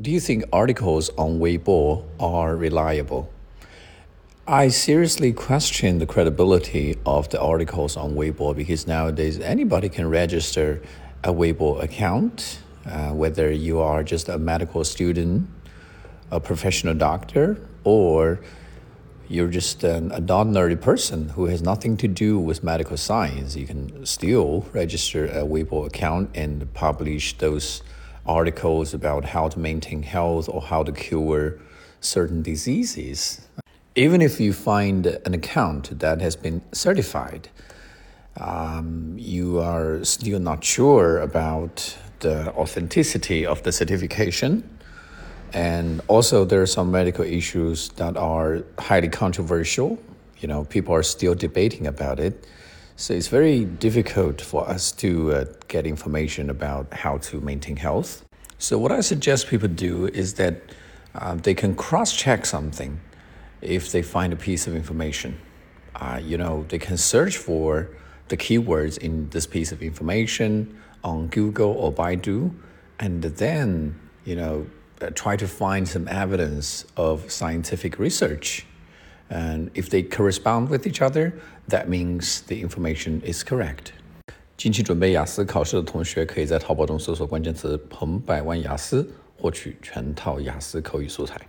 Do you think articles on Weibo are reliable? I seriously question the credibility of the articles on Weibo because nowadays anybody can register a Weibo account, uh, whether you are just a medical student, a professional doctor, or you're just an, an ordinary person who has nothing to do with medical science. You can still register a Weibo account and publish those articles about how to maintain health or how to cure certain diseases. Even if you find an account that has been certified, um, you are still not sure about the authenticity of the certification. And also, there are some medical issues that are highly controversial. You know, people are still debating about it. So it's very difficult for us to uh, get information about how to maintain health. So what I suggest people do is that uh, they can cross-check something if they find a piece of information. Uh, you know, they can search for the keywords in this piece of information on Google or Baidu, and then you know uh, try to find some evidence of scientific research and if they correspond with each other, that means the information is correct. 近期准备雅思考试的同学，可以在淘宝中搜索关键词“彭百万雅思”，获取全套雅思口语素材。